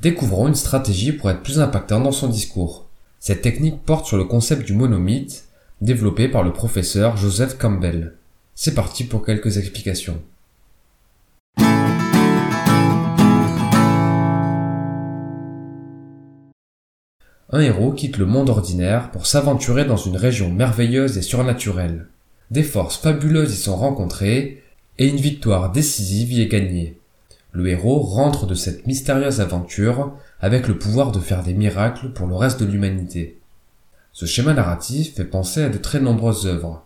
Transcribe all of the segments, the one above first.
Découvrons une stratégie pour être plus impactant dans son discours. Cette technique porte sur le concept du monomythe, développé par le professeur Joseph Campbell. C'est parti pour quelques explications. Un héros quitte le monde ordinaire pour s'aventurer dans une région merveilleuse et surnaturelle. Des forces fabuleuses y sont rencontrées et une victoire décisive y est gagnée. Le héros rentre de cette mystérieuse aventure avec le pouvoir de faire des miracles pour le reste de l'humanité. Ce schéma narratif fait penser à de très nombreuses œuvres.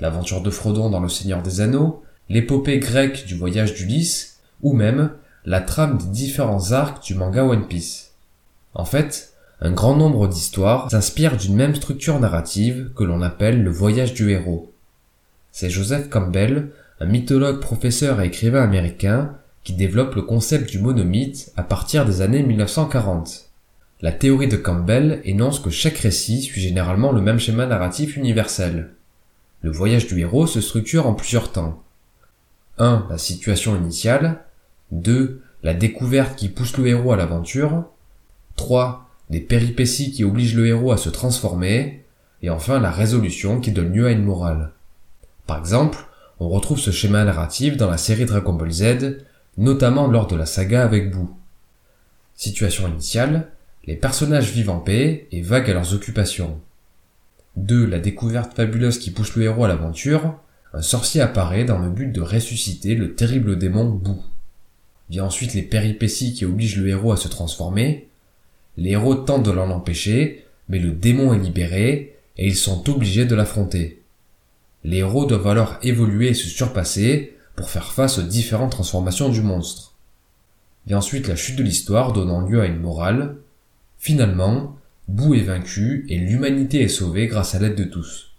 L'aventure de Frodon dans Le Seigneur des Anneaux, l'épopée grecque du voyage d'Ulysse, ou même la trame des différents arcs du manga One Piece. En fait, un grand nombre d'histoires s'inspirent d'une même structure narrative que l'on appelle le voyage du héros. C'est Joseph Campbell, un mythologue professeur et écrivain américain, qui développe le concept du monomythe à partir des années 1940. La théorie de Campbell énonce que chaque récit suit généralement le même schéma narratif universel. Le voyage du héros se structure en plusieurs temps. 1. La situation initiale. 2. La découverte qui pousse le héros à l'aventure. 3 des péripéties qui obligent le héros à se transformer, et enfin la résolution qui donne lieu à une morale. Par exemple, on retrouve ce schéma narratif dans la série Dragon Ball Z, notamment lors de la saga avec Boo. Situation initiale, les personnages vivent en paix et vaguent à leurs occupations. 2. La découverte fabuleuse qui pousse le héros à l'aventure, un sorcier apparaît dans le but de ressusciter le terrible démon Boo. Vient ensuite les péripéties qui obligent le héros à se transformer, les héros tentent de l'en empêcher, mais le démon est libéré et ils sont obligés de l'affronter. Les héros doivent alors évoluer et se surpasser pour faire face aux différentes transformations du monstre. Et ensuite la chute de l'histoire donnant lieu à une morale. Finalement, Bou est vaincu et l'humanité est sauvée grâce à l'aide de tous.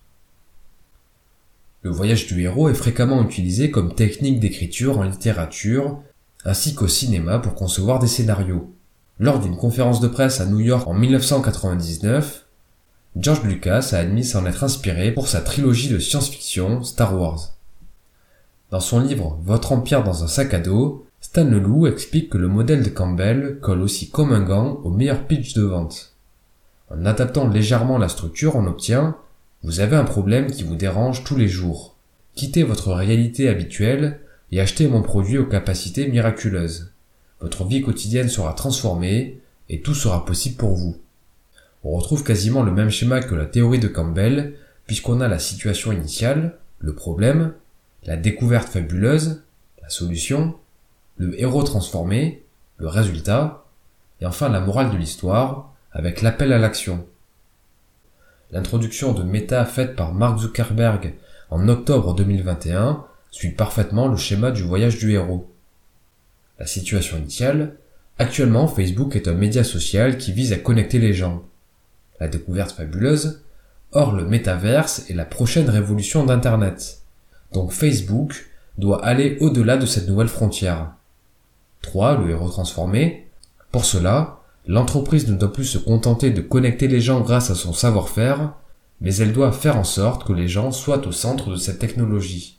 Le voyage du héros est fréquemment utilisé comme technique d'écriture en littérature ainsi qu'au cinéma pour concevoir des scénarios. Lors d'une conférence de presse à New York en 1999, George Lucas a admis s'en être inspiré pour sa trilogie de science-fiction Star Wars. Dans son livre Votre empire dans un sac à dos, Stan Leloup explique que le modèle de Campbell colle aussi comme un gant au meilleur pitch de vente. En adaptant légèrement la structure, on obtient vous avez un problème qui vous dérange tous les jours. Quittez votre réalité habituelle et achetez mon produit aux capacités miraculeuses votre vie quotidienne sera transformée et tout sera possible pour vous. On retrouve quasiment le même schéma que la théorie de Campbell, puisqu'on a la situation initiale, le problème, la découverte fabuleuse, la solution, le héros transformé, le résultat, et enfin la morale de l'histoire, avec l'appel à l'action. L'introduction de Meta faite par Mark Zuckerberg en octobre 2021 suit parfaitement le schéma du voyage du héros. La situation initiale, actuellement Facebook est un média social qui vise à connecter les gens. La découverte fabuleuse, or le métaverse est la prochaine révolution d'Internet. Donc Facebook doit aller au-delà de cette nouvelle frontière. 3. Le héros transformé. Pour cela, l'entreprise ne doit plus se contenter de connecter les gens grâce à son savoir-faire, mais elle doit faire en sorte que les gens soient au centre de cette technologie.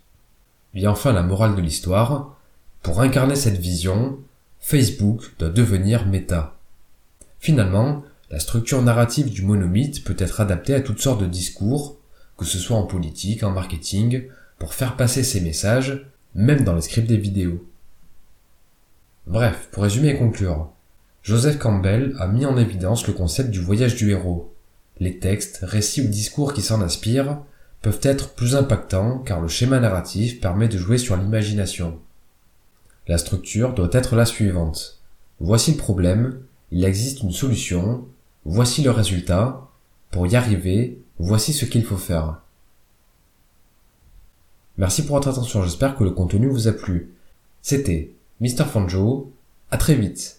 Vient enfin la morale de l'histoire, pour incarner cette vision, Facebook doit devenir méta. Finalement, la structure narrative du monomythe peut être adaptée à toutes sortes de discours, que ce soit en politique, en marketing, pour faire passer ces messages, même dans les scripts des vidéos. Bref, pour résumer et conclure, Joseph Campbell a mis en évidence le concept du voyage du héros. Les textes, récits ou discours qui s'en inspirent peuvent être plus impactants car le schéma narratif permet de jouer sur l'imagination. La structure doit être la suivante. Voici le problème, il existe une solution, voici le résultat, pour y arriver, voici ce qu'il faut faire. Merci pour votre attention, j'espère que le contenu vous a plu. C'était Mr. Fanjo, à très vite.